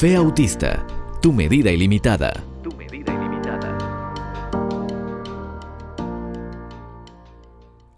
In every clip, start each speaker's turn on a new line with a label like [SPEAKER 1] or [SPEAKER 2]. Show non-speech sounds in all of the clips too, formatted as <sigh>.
[SPEAKER 1] Fe Autista, tu medida ilimitada.
[SPEAKER 2] Tu medida ilimitada.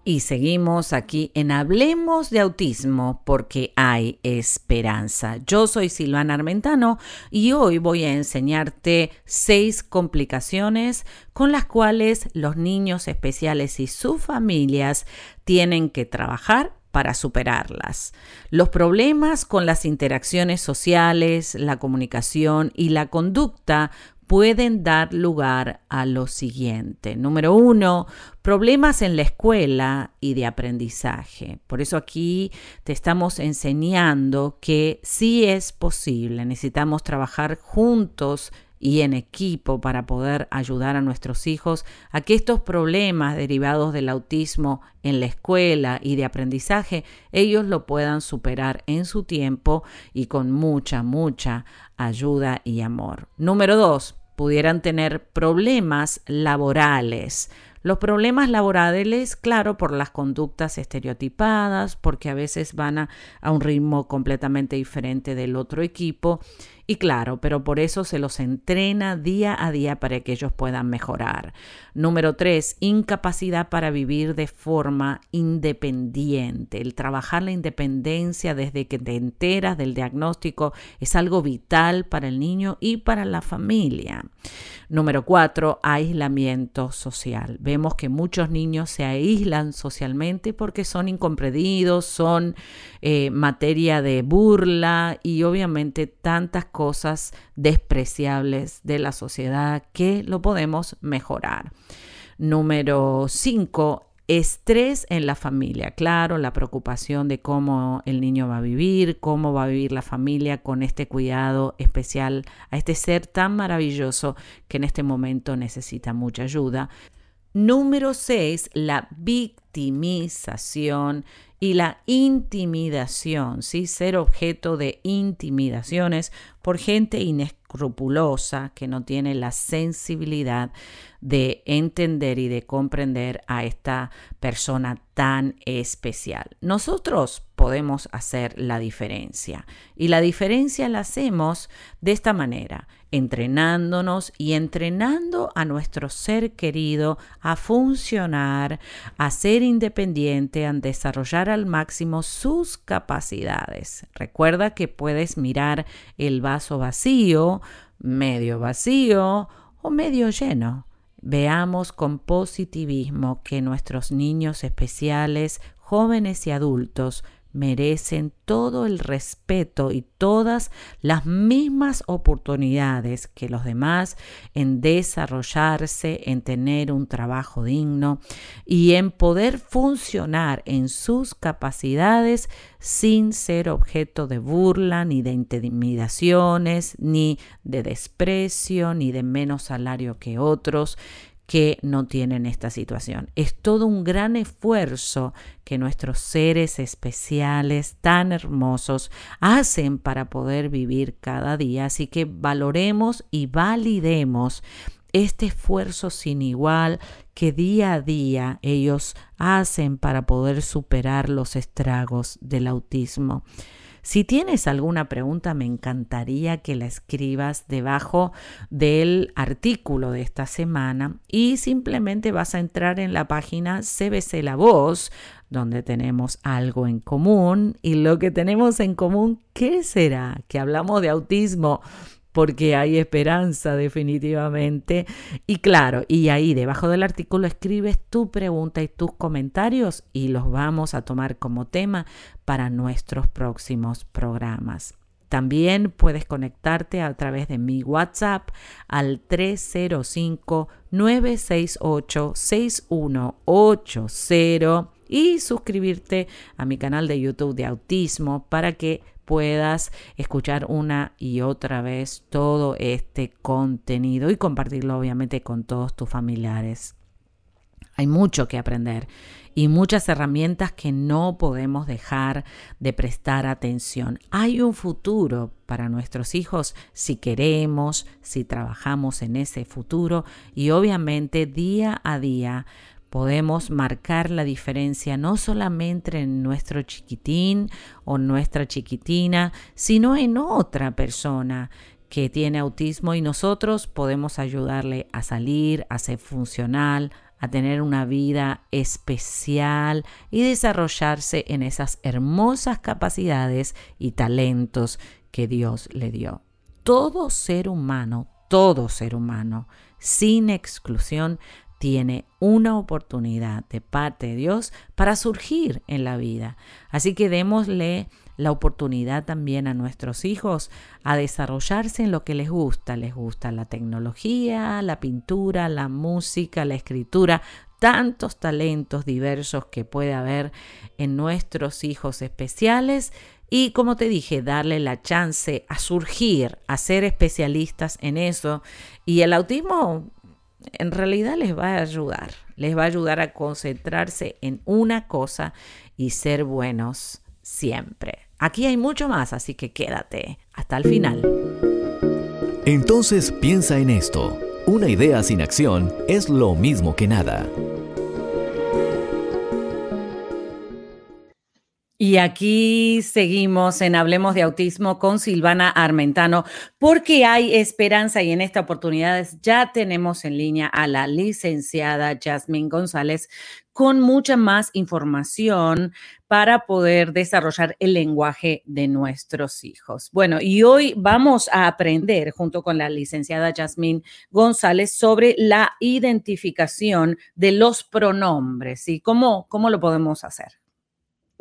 [SPEAKER 3] Y seguimos aquí en Hablemos de Autismo porque hay esperanza. Yo soy Silvana Armentano y hoy voy a enseñarte seis complicaciones con las cuales los niños especiales y sus familias tienen que trabajar para superarlas. Los problemas con las interacciones sociales, la comunicación y la conducta pueden dar lugar a lo siguiente. Número uno, problemas en la escuela y de aprendizaje. Por eso aquí te estamos enseñando que sí es posible. Necesitamos trabajar juntos y en equipo para poder ayudar a nuestros hijos a que estos problemas derivados del autismo en la escuela y de aprendizaje ellos lo puedan superar en su tiempo y con mucha, mucha ayuda y amor. Número dos, pudieran tener problemas laborales. Los problemas laborales, claro, por las conductas estereotipadas, porque a veces van a, a, un ritmo completamente diferente del otro equipo y claro, pero por eso se los entrena día a día para que ellos puedan mejorar. Número tres, incapacidad para vivir de forma independiente. El trabajar la independencia desde que te enteras del diagnóstico es algo vital para el niño y para la familia. Número cuatro, aislamiento social. Vemos que muchos niños se aíslan socialmente porque son incomprendidos, son eh, materia de burla y obviamente tantas cosas despreciables de la sociedad que lo podemos mejorar. Número 5. Estrés en la familia, claro, la preocupación de cómo el niño va a vivir, cómo va a vivir la familia con este cuidado especial a este ser tan maravilloso que en este momento necesita mucha ayuda. Número 6, la victimización y la intimidación, ¿sí? ser objeto de intimidaciones por gente inescrupulosa que no tiene la sensibilidad de entender y de comprender a esta persona tan especial. Nosotros podemos hacer la diferencia y la diferencia la hacemos de esta manera, entrenándonos y entrenando a nuestro ser querido a funcionar, a ser independiente, a desarrollar al máximo sus capacidades. Recuerda que puedes mirar el vaso vacío, medio vacío o medio lleno. Veamos con positivismo que nuestros niños especiales, jóvenes y adultos merecen todo el respeto y todas las mismas oportunidades que los demás en desarrollarse, en tener un trabajo digno y en poder funcionar en sus capacidades sin ser objeto de burla, ni de intimidaciones, ni de desprecio, ni de menos salario que otros que no tienen esta situación. Es todo un gran esfuerzo que nuestros seres especiales tan hermosos hacen para poder vivir cada día, así que valoremos y validemos este esfuerzo sin igual que día a día ellos hacen para poder superar los estragos del autismo. Si tienes alguna pregunta, me encantaría que la escribas debajo del artículo de esta semana y simplemente vas a entrar en la página CBC La Voz, donde tenemos algo en común y lo que tenemos en común, ¿qué será? Que hablamos de autismo porque hay esperanza definitivamente. Y claro, y ahí debajo del artículo escribes tu pregunta y tus comentarios y los vamos a tomar como tema para nuestros próximos programas. También puedes conectarte a través de mi WhatsApp al 305-968-6180 y suscribirte a mi canal de YouTube de autismo para que puedas escuchar una y otra vez todo este contenido y compartirlo obviamente con todos tus familiares. Hay mucho que aprender y muchas herramientas que no podemos dejar de prestar atención. Hay un futuro para nuestros hijos si queremos, si trabajamos en ese futuro y obviamente día a día podemos marcar la diferencia no solamente en nuestro chiquitín o nuestra chiquitina, sino en otra persona que tiene autismo y nosotros podemos ayudarle a salir, a ser funcional, a tener una vida especial y desarrollarse en esas hermosas capacidades y talentos que Dios le dio. Todo ser humano, todo ser humano, sin exclusión, tiene una oportunidad de parte de Dios para surgir en la vida. Así que démosle la oportunidad también a nuestros hijos a desarrollarse en lo que les gusta. Les gusta la tecnología, la pintura, la música, la escritura, tantos talentos diversos que puede haber en nuestros hijos especiales y como te dije, darle la chance a surgir, a ser especialistas en eso. Y el autismo en realidad les va a ayudar, les va a ayudar a concentrarse en una cosa y ser buenos siempre. Aquí hay mucho más, así que quédate hasta el final.
[SPEAKER 1] Entonces piensa en esto. Una idea sin acción es lo mismo que nada.
[SPEAKER 3] Y aquí seguimos en Hablemos de Autismo con Silvana Armentano, porque hay esperanza y en esta oportunidad ya tenemos en línea a la licenciada Jasmine González con mucha más información para poder desarrollar el lenguaje de nuestros hijos. Bueno, y hoy vamos a aprender junto con la licenciada Jasmine González sobre la identificación de los pronombres y cómo, cómo lo podemos hacer.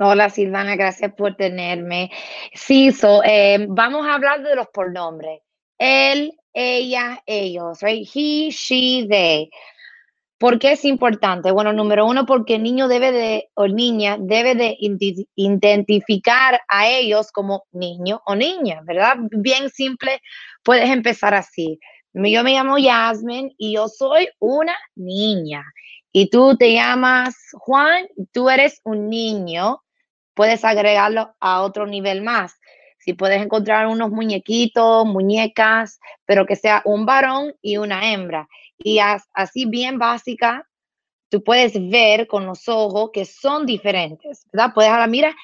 [SPEAKER 2] Hola Silvana, gracias por tenerme. Sí, so, eh, vamos a hablar de los pronombres. Él, ella, ellos, right? He, she, they. ¿Por qué es importante? Bueno, número uno, porque el niño debe de, o niña, debe de identificar a ellos como niño o niña, ¿verdad? Bien simple, puedes empezar así. Yo me llamo Yasmin y yo soy una niña. Y tú te llamas Juan, tú eres un niño puedes agregarlo a otro nivel más. Si puedes encontrar unos muñequitos, muñecas, pero que sea un varón y una hembra. Y así bien básica, tú puedes ver con los ojos que son diferentes, ¿verdad? Puedes hablar, mira,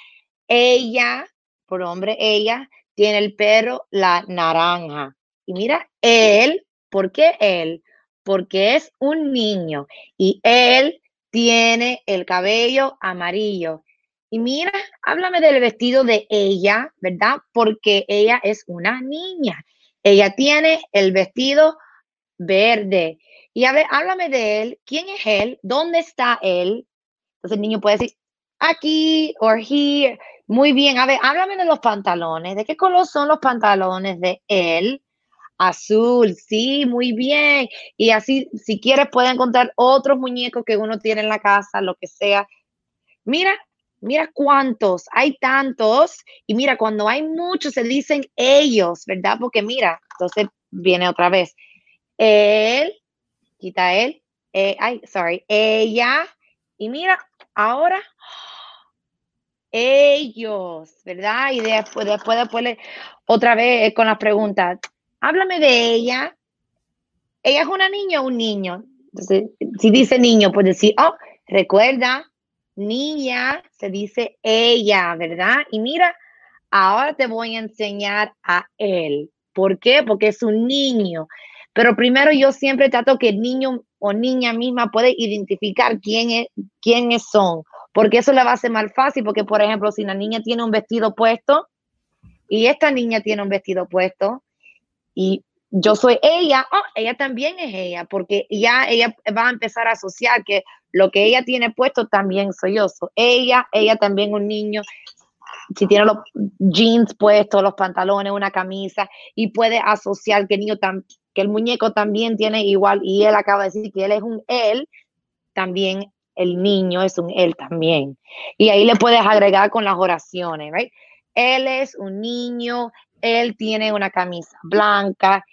[SPEAKER 2] ella, por hombre, ella, tiene el perro la naranja. Y mira, él, ¿por qué él? Porque es un niño y él tiene el cabello amarillo. Y mira, háblame del vestido de ella, ¿verdad? Porque ella es una niña. Ella tiene el vestido verde. Y a ver, háblame de él. ¿Quién es él? ¿Dónde está él? Entonces el niño puede decir, aquí o here. Muy bien. A ver, háblame de los pantalones. ¿De qué color son los pantalones de él? Azul, sí, muy bien. Y así, si quieres, puede encontrar otros muñecos que uno tiene en la casa, lo que sea. Mira, Mira cuántos, hay tantos. Y mira, cuando hay muchos se dicen ellos, ¿verdad? Porque mira, entonces viene otra vez. Él, quita él, eh, ay, sorry, ella. Y mira, ahora ellos, ¿verdad? Y después, después, después, otra vez con las preguntas. Háblame de ella. ¿Ella es una niña o un niño? Entonces, si dice niño, pues decir, oh, recuerda, niña se dice ella, ¿verdad? Y mira, ahora te voy a enseñar a él. ¿Por qué? Porque es un niño. Pero primero yo siempre trato que el niño o niña misma puede identificar quién es, quiénes son, porque eso le va a hacer más fácil, porque por ejemplo, si la niña tiene un vestido puesto y esta niña tiene un vestido puesto y yo soy ella, oh, ella también es ella, porque ya ella va a empezar a asociar que lo que ella tiene puesto también soy yo. ella, ella también un niño, si tiene los jeans puestos, los pantalones, una camisa, y puede asociar que el niño que el muñeco también tiene igual, y él acaba de decir que él es un él, también el niño es un él también. Y ahí le puedes agregar con las oraciones, right? Él es un niño, él tiene una camisa blanca,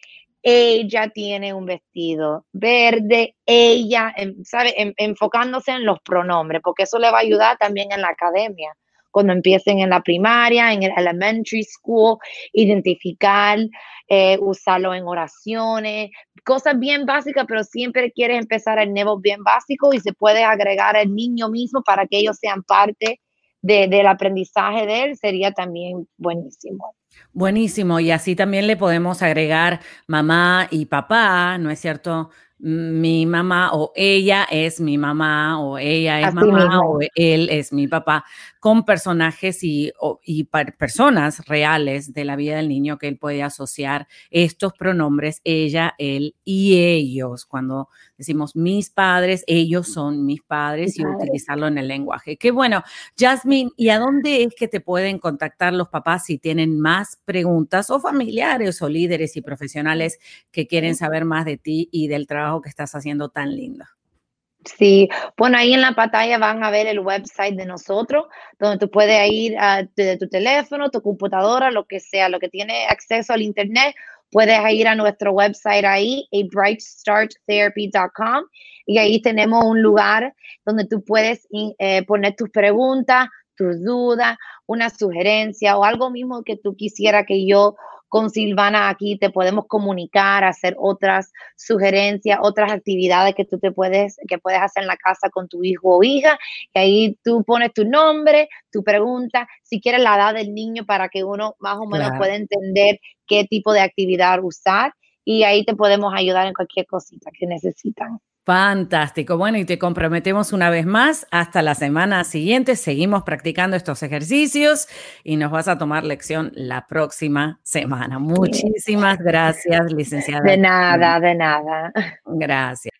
[SPEAKER 2] ella tiene un vestido verde, ella, ¿sabe? enfocándose en los pronombres, porque eso le va a ayudar también en la academia. Cuando empiecen en la primaria, en el elementary school, identificar, eh, usarlo en oraciones, cosas bien básicas, pero siempre quieres empezar el nuevo bien básico y se puede agregar el niño mismo para que ellos sean parte del aprendizaje de él, sería también buenísimo.
[SPEAKER 3] Buenísimo, y así también le podemos agregar mamá y papá, ¿no es cierto? Mi mamá o ella es mi mamá o ella es mamá o él es mi papá, con personajes y, y personas reales de la vida del niño que él puede asociar estos pronombres, ella, él y ellos. Cuando decimos mis padres, ellos son mis padres y utilizarlo en el lenguaje. Qué bueno. Jasmine, ¿y a dónde es que te pueden contactar los papás si tienen más preguntas o familiares o líderes y profesionales que quieren saber más de ti y del trabajo que estás haciendo tan lindo?
[SPEAKER 2] Sí, bueno, ahí en la pantalla van a ver el website de nosotros, donde tú puedes ir a, tu teléfono, tu computadora, lo que sea, lo que tiene acceso al internet, puedes ir a nuestro website ahí, a brightstarttherapy.com, y ahí tenemos un lugar donde tú puedes eh, poner tus preguntas, tus dudas, una sugerencia o algo mismo que tú quisiera que yo con Silvana aquí te podemos comunicar, hacer otras sugerencias, otras actividades que tú te puedes, que puedes hacer en la casa con tu hijo o hija. Y ahí tú pones tu nombre, tu pregunta, si quieres la edad del niño para que uno más o menos pueda entender qué tipo de actividad usar. Y ahí te podemos ayudar en cualquier cosita que necesitan.
[SPEAKER 3] Fantástico. Bueno, y te comprometemos una vez más. Hasta la semana siguiente seguimos practicando estos ejercicios y nos vas a tomar lección la próxima semana. Muchísimas gracias, licenciada.
[SPEAKER 2] De nada, de nada.
[SPEAKER 3] Gracias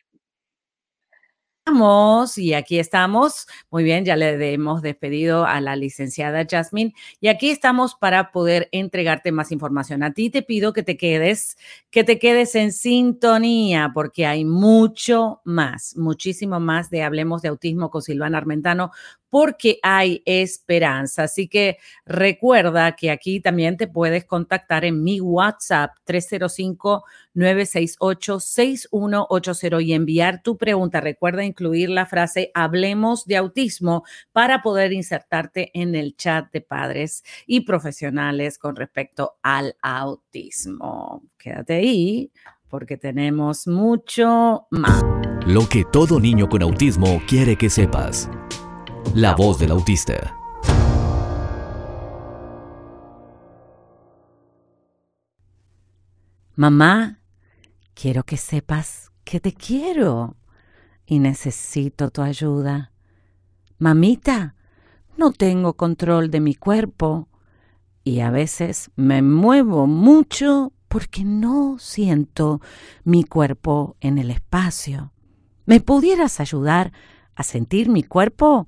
[SPEAKER 3] y aquí estamos. Muy bien, ya le hemos despedido a la licenciada Jasmine y aquí estamos para poder entregarte más información. A ti te pido que te quedes, que te quedes en sintonía porque hay mucho más, muchísimo más de Hablemos de Autismo con Silvana Armentano porque hay esperanza. Así que recuerda que aquí también te puedes contactar en mi WhatsApp 305-968-6180 y enviar tu pregunta. Recuerda incluir la frase Hablemos de autismo para poder insertarte en el chat de padres y profesionales con respecto al autismo. Quédate ahí porque tenemos mucho más.
[SPEAKER 1] Lo que todo niño con autismo quiere que sepas. La voz del autista.
[SPEAKER 3] Mamá, quiero que sepas que te quiero y necesito tu ayuda. Mamita, no tengo control de mi cuerpo y a veces me muevo mucho porque no siento mi cuerpo en el espacio. ¿Me pudieras ayudar a sentir mi cuerpo?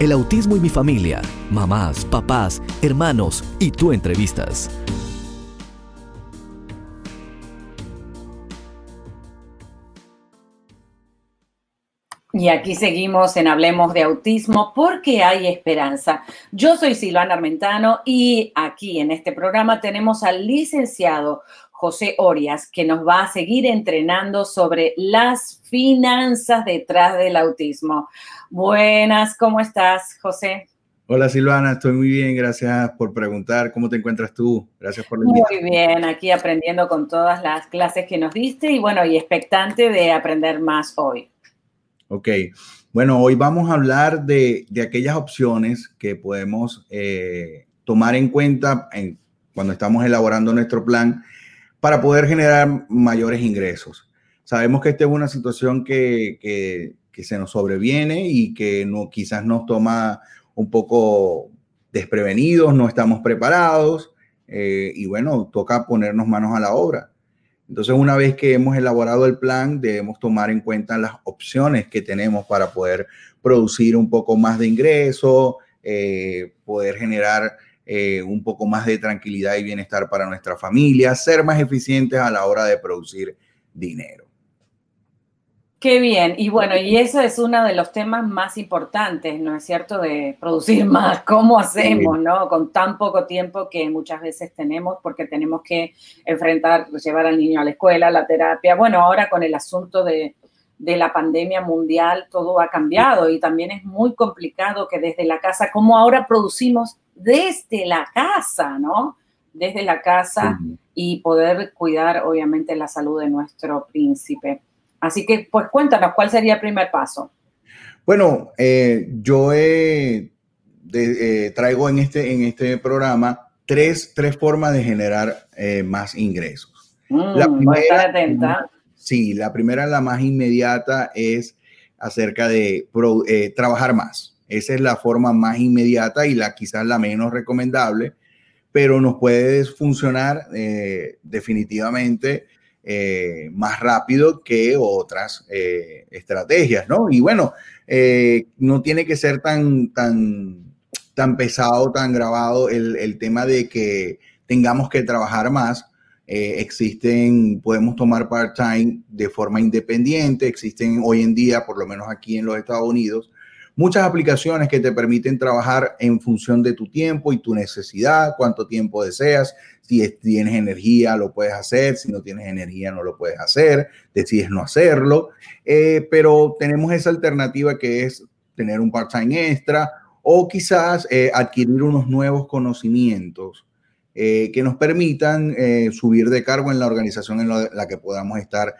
[SPEAKER 1] El autismo y mi familia, mamás, papás, hermanos y tú entrevistas.
[SPEAKER 3] Y aquí seguimos en Hablemos de Autismo porque hay esperanza. Yo soy Silvana Armentano y aquí en este programa tenemos al licenciado José Orias, que nos va a seguir entrenando sobre las finanzas detrás del autismo. Buenas, ¿cómo estás, José?
[SPEAKER 4] Hola Silvana, estoy muy bien, gracias por preguntar. ¿Cómo te encuentras tú? Gracias por la
[SPEAKER 3] invitación. Muy bien, aquí aprendiendo con todas las clases que nos diste y bueno, y expectante de aprender más hoy.
[SPEAKER 4] Ok, bueno, hoy vamos a hablar de, aquellas opciones que podemos eh, tomar en cuenta cuando estamos elaborando nuestro plan para poder generar mayores ingresos. Sabemos que esta es una situación que, que se nos sobreviene y que quizás nos toma un poco desprevenidos, no estamos preparados eh, y bueno, toca ponernos manos a la obra. Entonces, una vez que hemos elaborado el plan, debemos tomar en cuenta las opciones que tenemos para poder producir un poco más de ingreso, eh, poder generar eh, un poco más de tranquilidad y bienestar para nuestra familia, ser más eficientes a la hora de producir dinero.
[SPEAKER 3] Qué bien. Y bueno, y eso es uno de los temas más importantes, ¿no es cierto? De producir <laughs> más. ¿Cómo hacemos, no? Con tan poco tiempo que muchas veces tenemos, porque tenemos que enfrentar, llevar al niño a la escuela, la terapia. Bueno, ahora con el asunto de, de la pandemia mundial, todo ha cambiado y también es muy complicado que desde la casa, como ahora producimos desde la casa, ¿no? Desde la casa y poder cuidar, obviamente, la salud de nuestro príncipe. Así que, pues cuéntanos, ¿cuál sería el primer paso?
[SPEAKER 4] Bueno, eh, yo eh, traigo en este, en este programa tres, tres formas de generar eh, más ingresos.
[SPEAKER 3] Mm, la primera, atenta.
[SPEAKER 4] Sí, la primera, la más inmediata, es acerca de trabajar más. Esa es la forma más inmediata y la quizás la menos recomendable, pero nos puede funcionar eh, definitivamente eh, más rápido que otras eh, estrategias, ¿no? Y bueno, no tiene que ser tan, tan, tan pesado, tan grabado el, el tema de que tengamos que trabajar más. existen, podemos tomar part-time de forma independiente, existen hoy en día, por lo menos aquí en los Estados Unidos, muchas aplicaciones que te permiten trabajar en función de tu tiempo y tu necesidad, cuánto tiempo deseas. Si tienes energía, lo puedes hacer. Si no tienes energía, no lo puedes hacer. Decides no hacerlo. Eh, pero tenemos esa alternativa que es tener un part-time extra o quizás eh, adquirir unos nuevos conocimientos eh, que nos permitan subir de cargo en la organización en la que podamos estar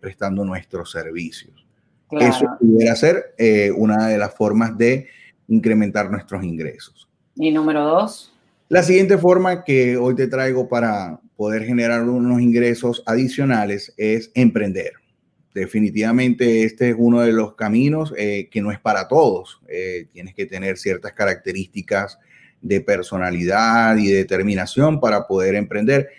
[SPEAKER 4] prestando nuestros servicios. Eso pudiera ser eh, una de las formas de incrementar nuestros ingresos.
[SPEAKER 3] Y número dos.
[SPEAKER 4] La siguiente forma que hoy te traigo para poder generar unos ingresos adicionales es emprender. Definitivamente este es uno de los caminos eh, que no es para todos. Eh, tienes que tener ciertas características de personalidad y determinación para poder emprender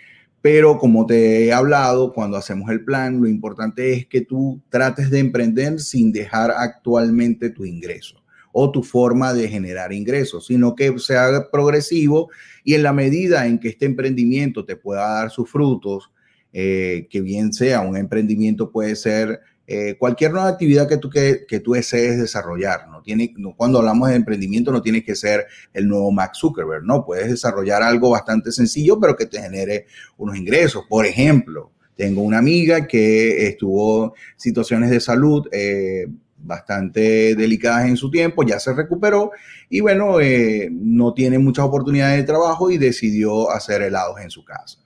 [SPEAKER 4] pero como te he hablado, cuando hacemos el plan, lo importante es que tú trates de emprender sin dejar actualmente tu ingreso o tu forma de generar ingresos, sino que sea progresivo y en la medida en que este emprendimiento te pueda dar sus frutos, eh, que bien sea un emprendimiento puede ser eh, cualquier nueva actividad que tú, que, que tú desees desarrollar, ¿no? Tiene, cuando hablamos de emprendimiento no tiene que ser el nuevo Max Zuckerberg, ¿no? Puedes desarrollar algo bastante sencillo, pero que te genere unos ingresos. Por ejemplo, tengo una amiga que estuvo situaciones de salud eh, bastante delicadas en su tiempo, ya se recuperó y bueno, eh, no tiene muchas oportunidades de trabajo y decidió hacer helados en su casa.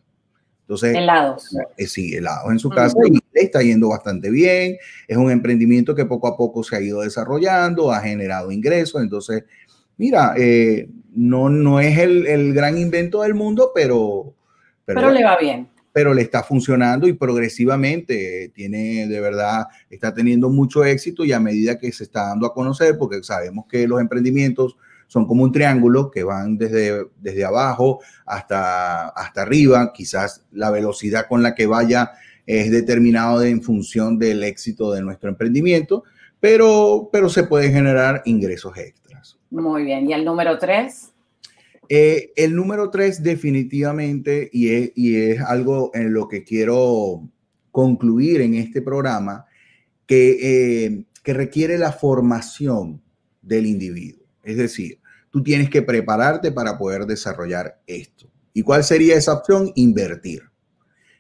[SPEAKER 3] Entonces, helados.
[SPEAKER 4] Eh, sí, helados en su casa y le está yendo bastante bien. Es un emprendimiento que poco a poco se ha ido desarrollando, ha generado ingresos. Entonces, mira, eh, no, no es el, gran invento del mundo, pero,
[SPEAKER 3] pero, le va bien.
[SPEAKER 4] Pero le está funcionando y progresivamente tiene, de verdad, está teniendo mucho éxito y a medida que se está dando a conocer, porque sabemos que los emprendimientos son como un triángulo que van desde, desde abajo hasta, hasta arriba. Quizás la velocidad con la que vaya es determinado en función del éxito de nuestro emprendimiento, pero, pero se pueden generar ingresos extras.
[SPEAKER 3] Muy bien. ¿Y el número tres?
[SPEAKER 4] Eh, el número tres definitivamente, y es, y es algo en lo que quiero concluir en este programa, que, eh, que requiere la formación del individuo. Es decir, tú tienes que prepararte para poder desarrollar esto. ¿Y cuál sería esa opción? Invertir.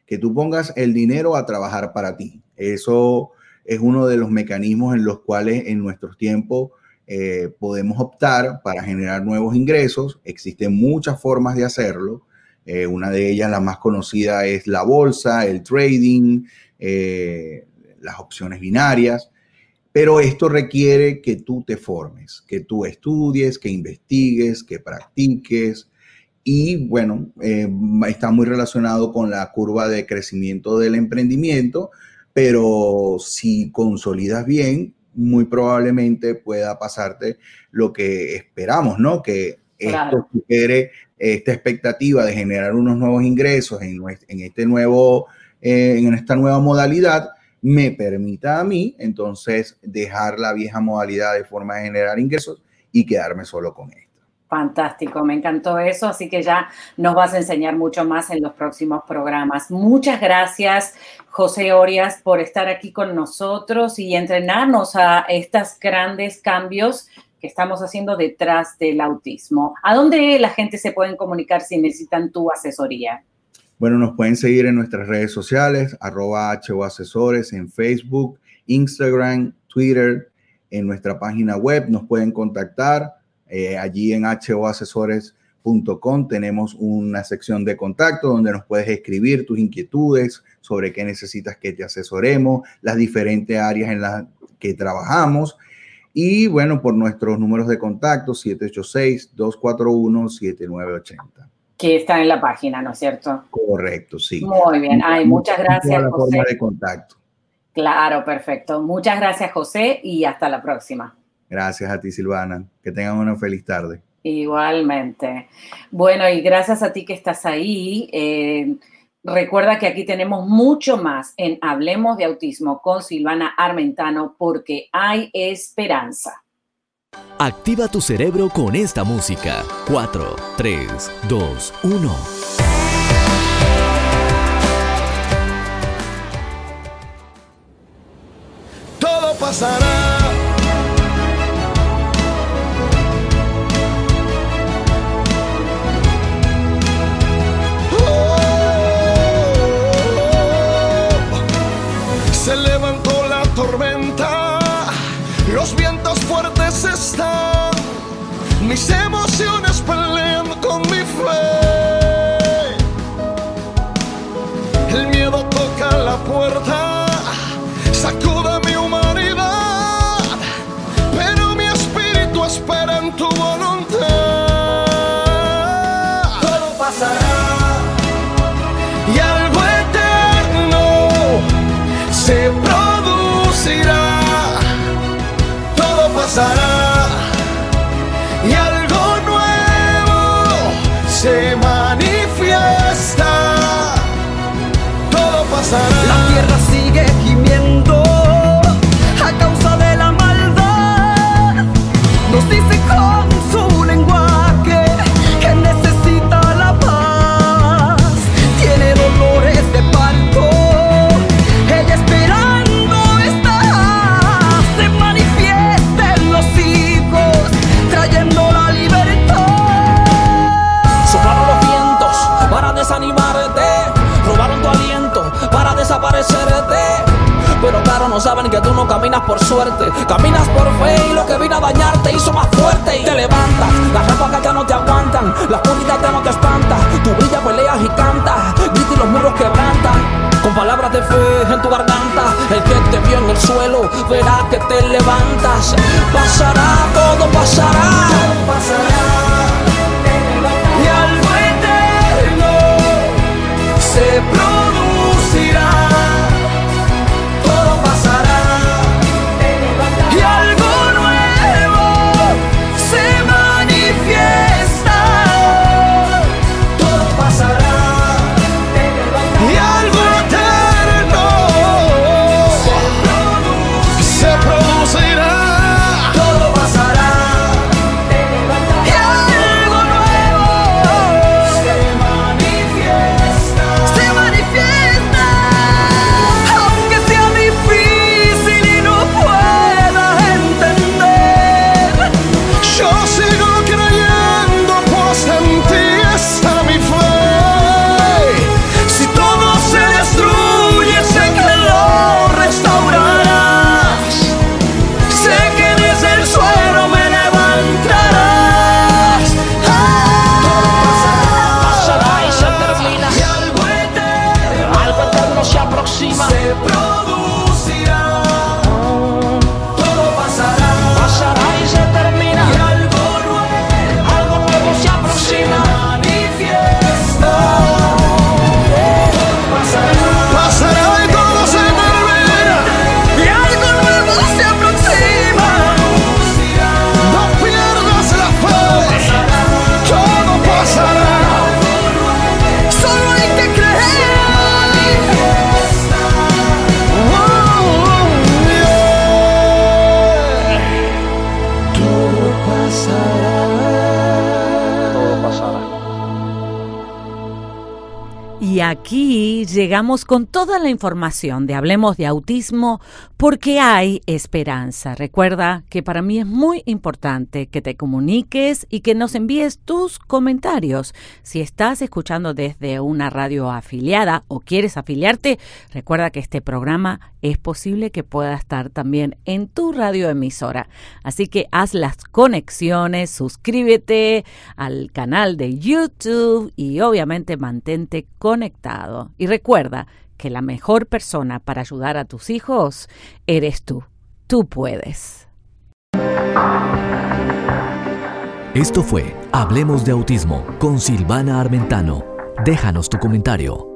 [SPEAKER 4] Que tú pongas el dinero a trabajar para ti. Eso es uno de los mecanismos en los cuales en nuestros tiempos eh, podemos optar para generar nuevos ingresos. Existen muchas formas de hacerlo. Eh, una de ellas, la más conocida, es la bolsa, el trading, eh, las opciones binarias. Pero esto requiere que tú te formes, que tú estudies, que investigues, que practiques. Y bueno, eh, está muy relacionado con la curva de crecimiento del emprendimiento, pero si consolidas bien, muy probablemente pueda pasarte lo que esperamos, ¿no? Que esto supere esta expectativa de generar unos nuevos ingresos en, en este nuevo, eh, en esta nueva modalidad, me permita a mí entonces dejar la vieja modalidad de forma de generar ingresos y quedarme solo con esto.
[SPEAKER 3] Fantástico, me encantó eso, así que ya nos vas a enseñar mucho más en los próximos programas. Muchas gracias, José Orias, por estar aquí con nosotros y entrenarnos a estos grandes cambios que estamos haciendo detrás del autismo. ¿A dónde la gente se puede comunicar si necesitan tu asesoría?
[SPEAKER 4] Bueno, nos pueden seguir en nuestras redes sociales, arroba HO Asesores en Facebook, Instagram, Twitter, en nuestra página web, nos pueden contactar eh, allí en hoasesores.com tenemos una sección de contacto donde nos puedes escribir tus inquietudes sobre qué necesitas que te asesoremos, las diferentes áreas en las que trabajamos. Y bueno, por nuestros números de contacto, 786-241-7980.
[SPEAKER 3] Que está en la página, ¿no es cierto?
[SPEAKER 4] Correcto, sí.
[SPEAKER 3] Muy bien. Ay, muchas gracias.
[SPEAKER 4] La forma de contacto.
[SPEAKER 3] Claro, perfecto. Muchas gracias, José, y hasta la próxima.
[SPEAKER 4] Gracias a ti, Silvana. Que tengan una feliz tarde.
[SPEAKER 3] Igualmente. Bueno, y gracias a ti que estás ahí. Eh, recuerda que aquí tenemos mucho más en Hablemos de Autismo con Silvana Armentano porque hay esperanza.
[SPEAKER 1] Activa tu cerebro con esta música. 4, 3, 2, 1.
[SPEAKER 5] Todo pasará Mis emociones pelean con mi fe. El miedo toca la puerta,
[SPEAKER 6] por suerte, caminas por fe y lo que vino a dañarte hizo más fuerte y te levantas. Las ráfagas ya no te aguantan, la oscuridad ya no te espanta. Tu brilla, peleas y cantas, grita y los muros quebrantan. Con palabras de fe en tu garganta, el que te vio en el suelo verá que te levantas. Pasará, todo pasará.
[SPEAKER 7] Pasará. Y algo eterno se
[SPEAKER 3] llegamos con toda la información de Hablemos de Autismo porque hay esperanza. Recuerda que para mí es muy importante que te comuniques y que nos envíes tus comentarios. Si estás escuchando desde una radio afiliada o quieres afiliarte, recuerda que este programa es posible que pueda estar también en tu radioemisora. Así que haz las conexiones, suscríbete al canal de YouTube y obviamente mantente conectado. Y recuerda que la mejor persona para ayudar a tus hijos eres tú. Tú puedes.
[SPEAKER 1] Esto fue Hablemos de Autismo con Silvana Armentano. Déjanos tu comentario.